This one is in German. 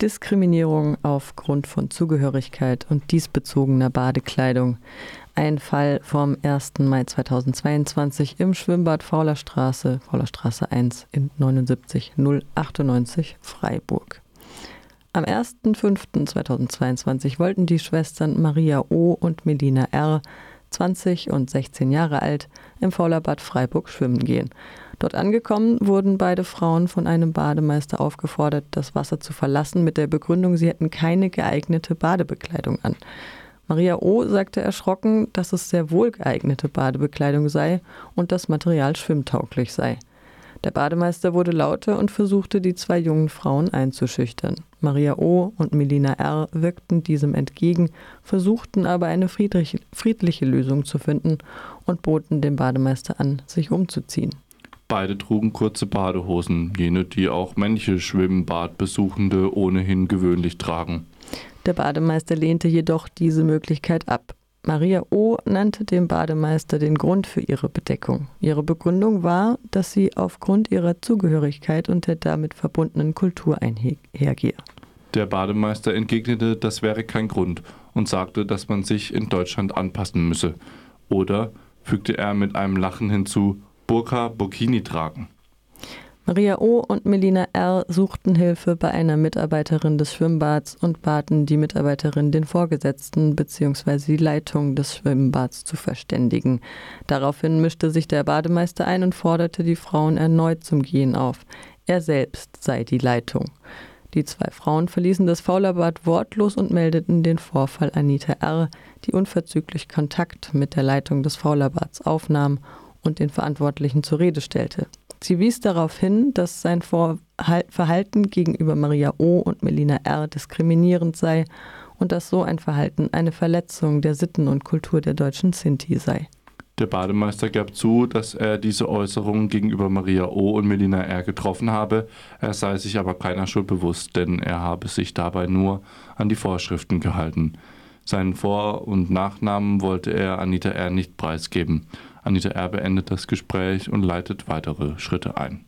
Diskriminierung aufgrund von Zugehörigkeit und diesbezogener Badekleidung. Ein Fall vom 1. Mai 2022 im Schwimmbad Faulerstraße, Faulerstraße 1 in 79098 Freiburg. Am 1.5.2022 wollten die Schwestern Maria O. und Melina R., 20 und 16 Jahre alt, im Faulerbad Freiburg schwimmen gehen. Dort angekommen wurden beide Frauen von einem Bademeister aufgefordert, das Wasser zu verlassen, mit der Begründung, sie hätten keine geeignete Badebekleidung an. Maria O. sagte erschrocken, dass es sehr wohl geeignete Badebekleidung sei und das Material schwimmtauglich sei. Der Bademeister wurde lauter und versuchte, die zwei jungen Frauen einzuschüchtern. Maria O. und Melina R. wirkten diesem entgegen, versuchten aber eine friedliche Lösung zu finden und boten dem Bademeister an, sich umzuziehen. Beide trugen kurze Badehosen, jene, die auch männliche Schwimmbadbesuchende ohnehin gewöhnlich tragen. Der Bademeister lehnte jedoch diese Möglichkeit ab. Maria O. nannte dem Bademeister den Grund für ihre Bedeckung. Ihre Begründung war, dass sie aufgrund ihrer Zugehörigkeit und der damit verbundenen Kultur einhergehe. Der Bademeister entgegnete, das wäre kein Grund und sagte, dass man sich in Deutschland anpassen müsse. Oder, fügte er mit einem Lachen hinzu, Burka Burkini tragen. Maria O. und Melina R. suchten Hilfe bei einer Mitarbeiterin des Schwimmbads und baten die Mitarbeiterin, den Vorgesetzten bzw. die Leitung des Schwimmbads zu verständigen. Daraufhin mischte sich der Bademeister ein und forderte die Frauen erneut zum Gehen auf. Er selbst sei die Leitung. Die zwei Frauen verließen das Faulerbad wortlos und meldeten den Vorfall Anita R., die unverzüglich Kontakt mit der Leitung des Faulerbads aufnahm und den Verantwortlichen zur Rede stellte. Sie wies darauf hin, dass sein Verhalten gegenüber Maria O. und Melina R. diskriminierend sei und dass so ein Verhalten eine Verletzung der Sitten und Kultur der deutschen Sinti sei. Der Bademeister gab zu, dass er diese Äußerungen gegenüber Maria O. und Melina R. getroffen habe, er sei sich aber keiner Schuld bewusst, denn er habe sich dabei nur an die Vorschriften gehalten. Seinen Vor- und Nachnamen wollte er Anita R. nicht preisgeben. Anita R. beendet das Gespräch und leitet weitere Schritte ein.